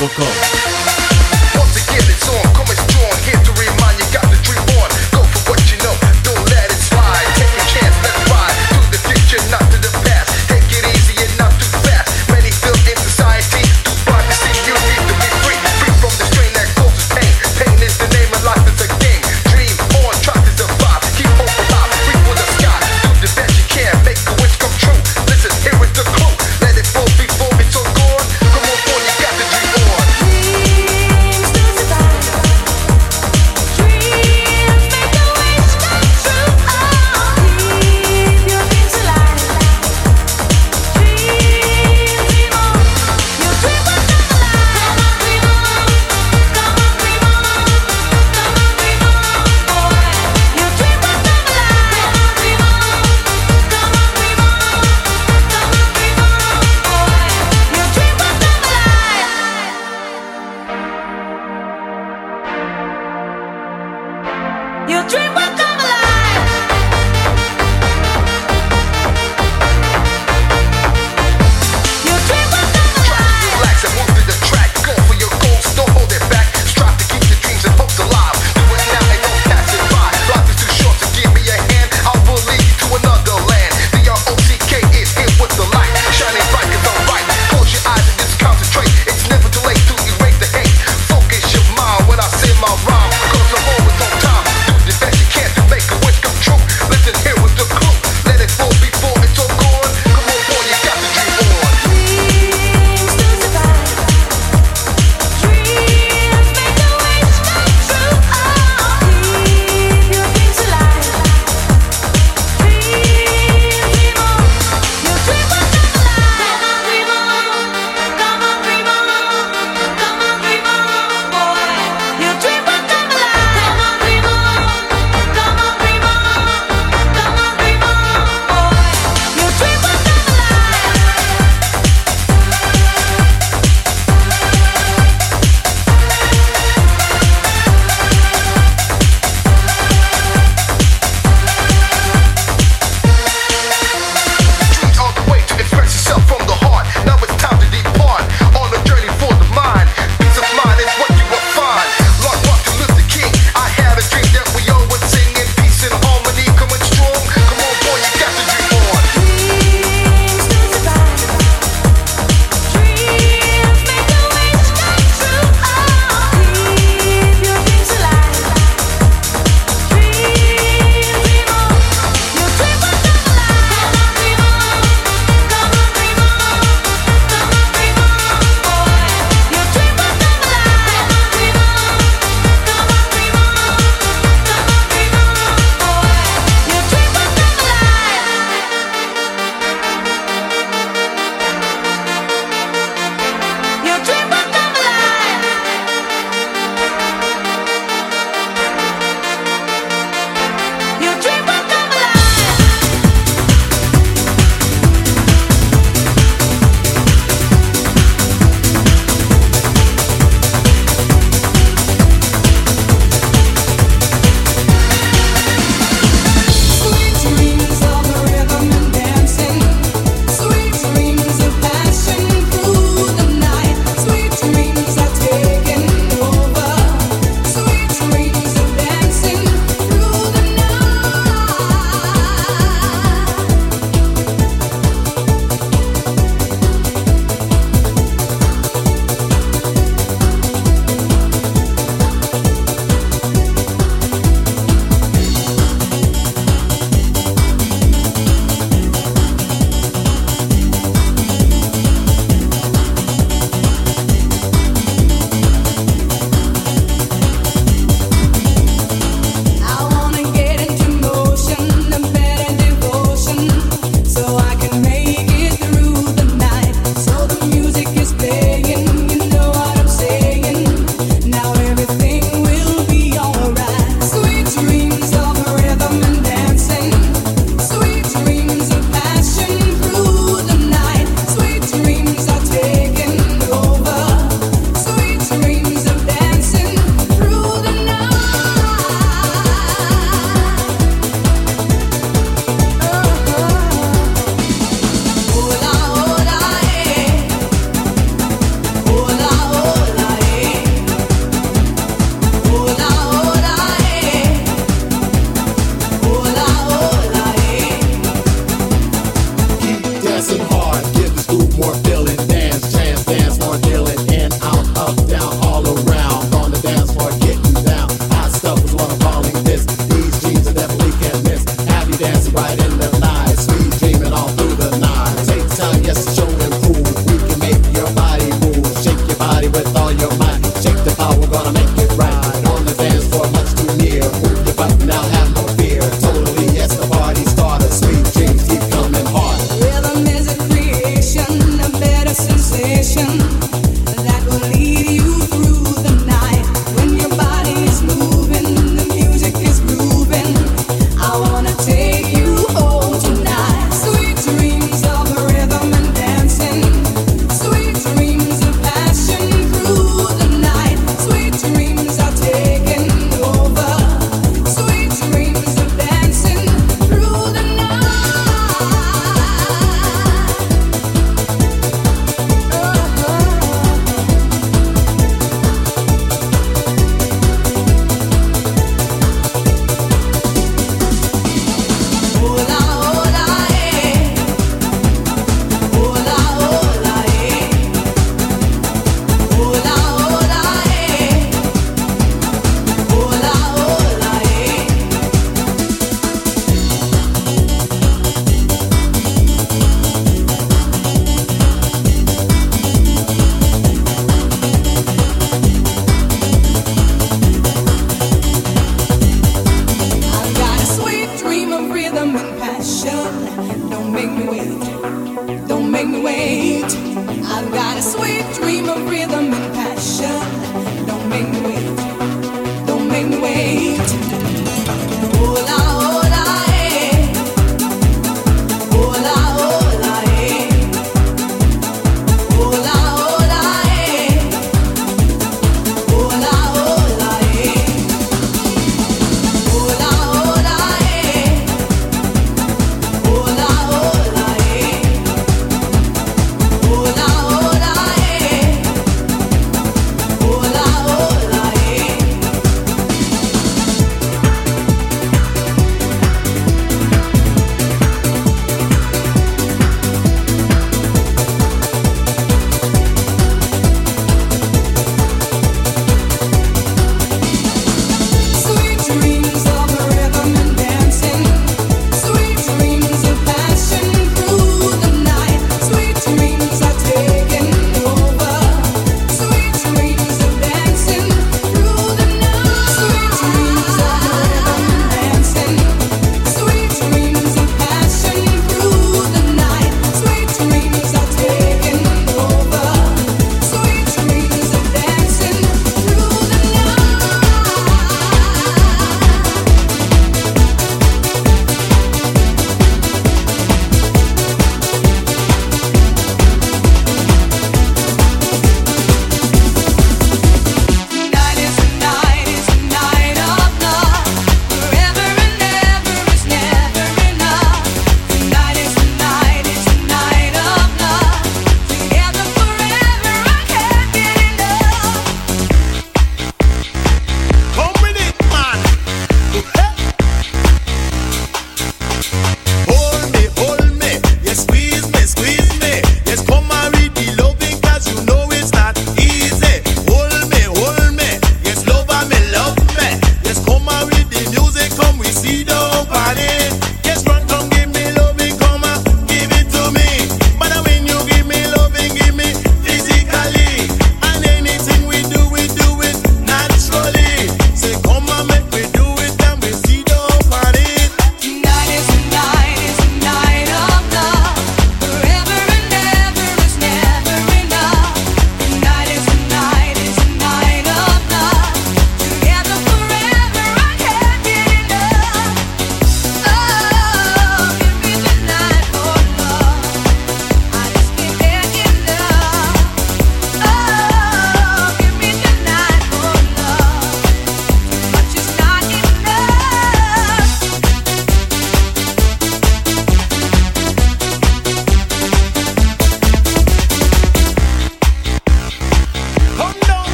DJEmilio.com.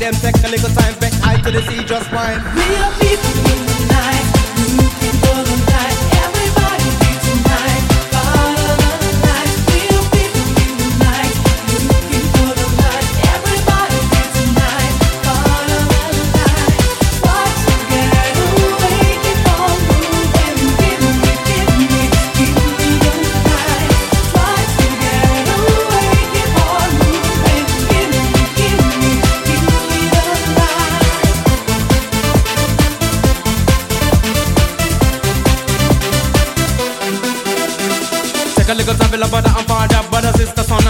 them take a little time back high to the sea, just fine. We are people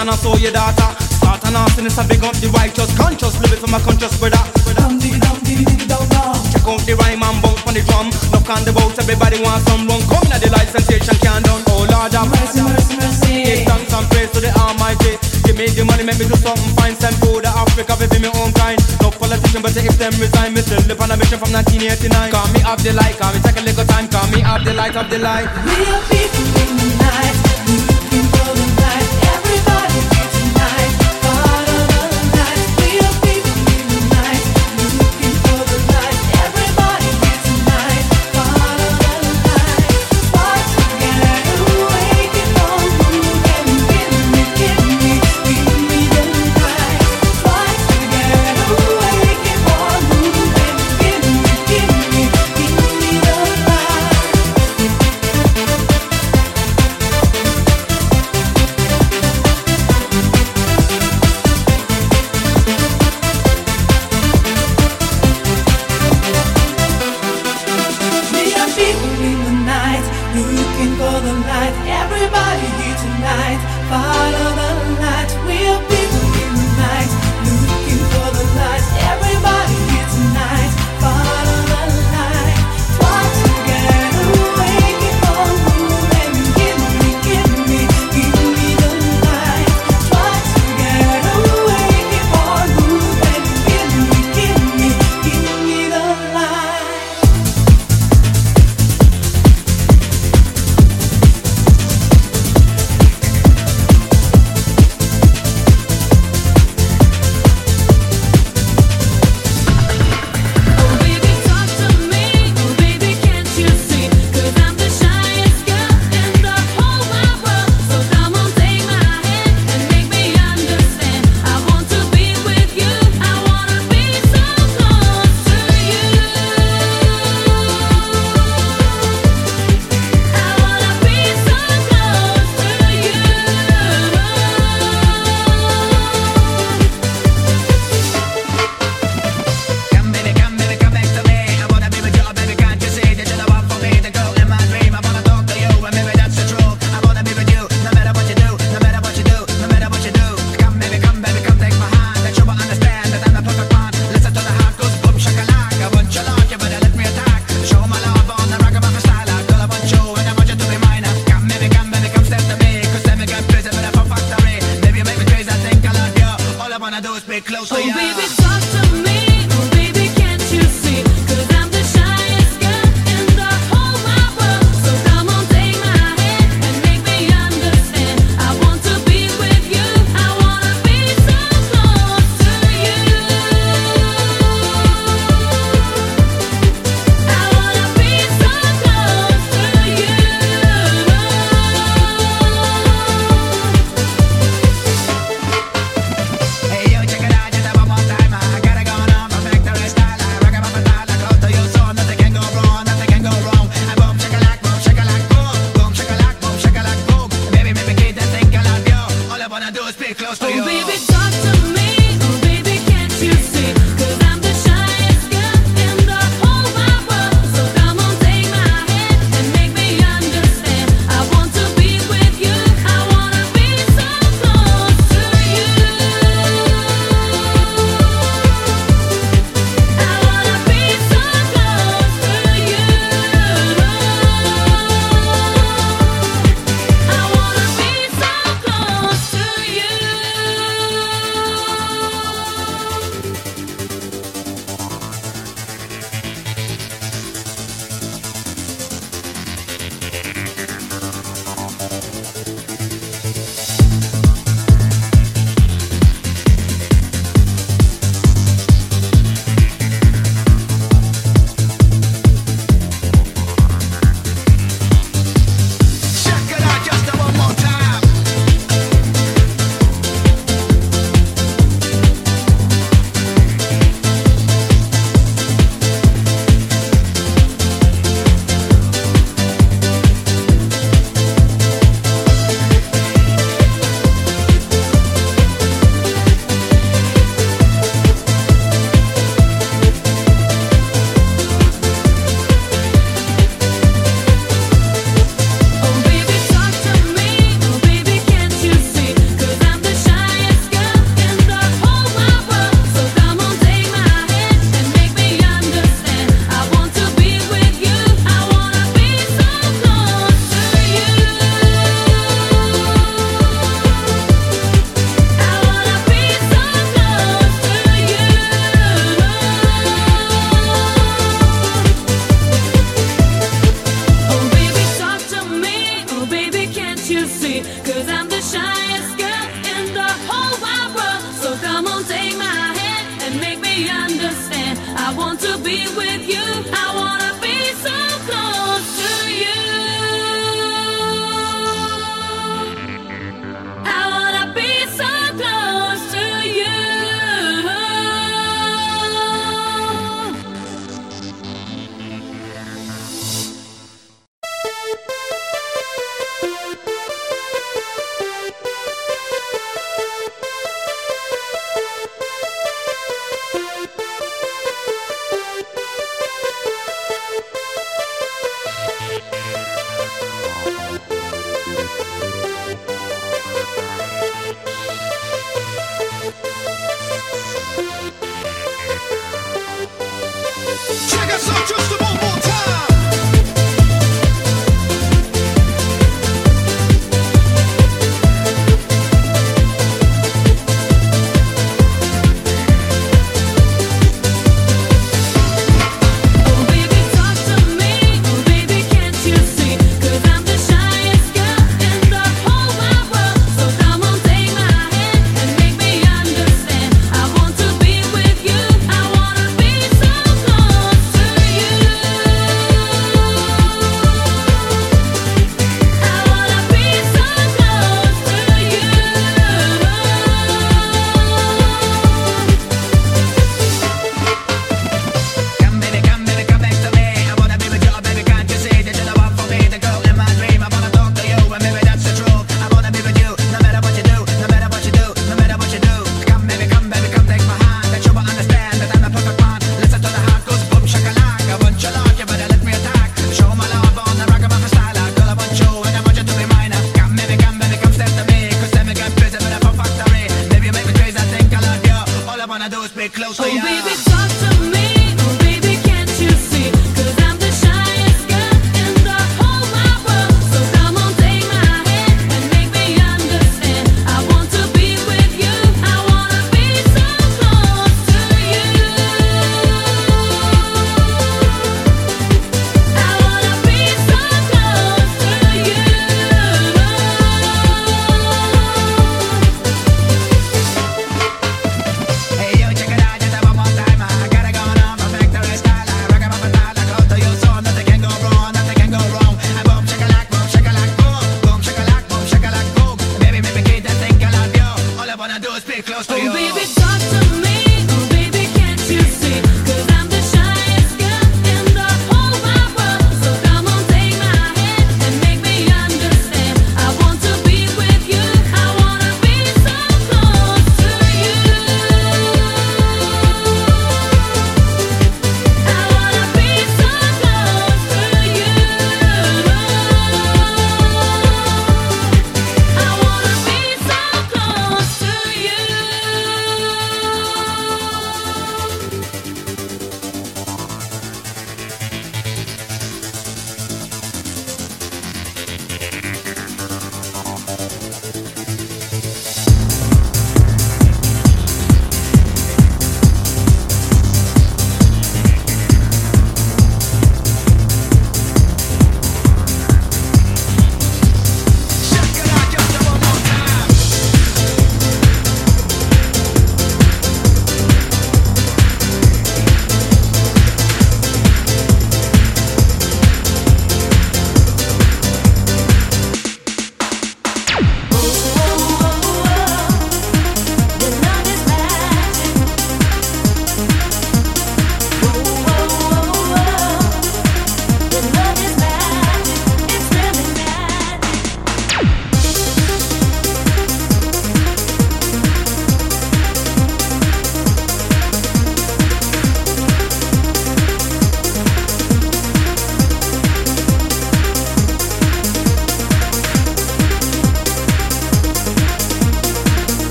and also your daughter. Start an arson, it's a big up the righteous, conscious, live it for my conscious brother. Dum dee dum dee dee dum dum. Check out the rhyme and bounce on the drum. Knock on the boat, everybody wants some run. Coming at the light, sensation can't done. Oh Lord, have Mercy, mercy, mercy. Give thanks and praise to the Almighty. Give me the money, make me do something fine. Send food to Africa, baby, me own kind. No politician, but if them resign, me still live on a mission from 1989. Call me up the light, call me take a little time. Call me up the light, up the light. We are people in the night, looking for the light. Everybody here tonight, follow the light. We are people in the night, looking for the light. Everybody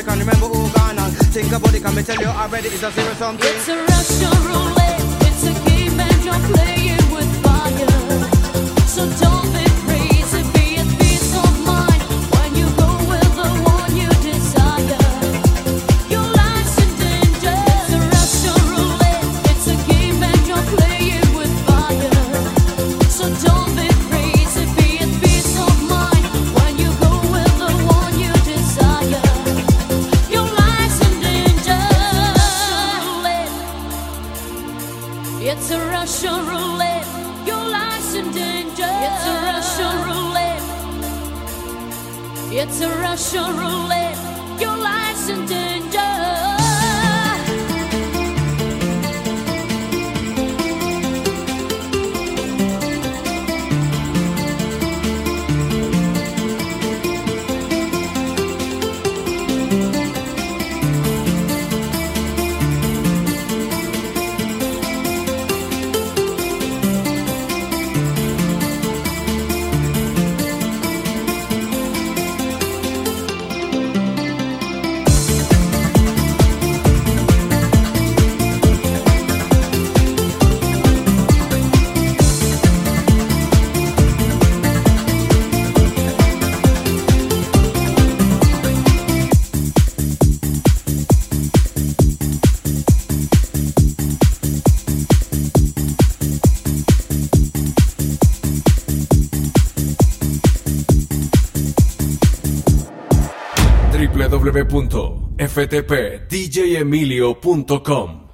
African, remember Ogan and think about it. Can me tell you already? It's a zero sum thing. It's a Russian roulette. It's a game and you're playing with fire. So don't be www.ftpdjemilio.com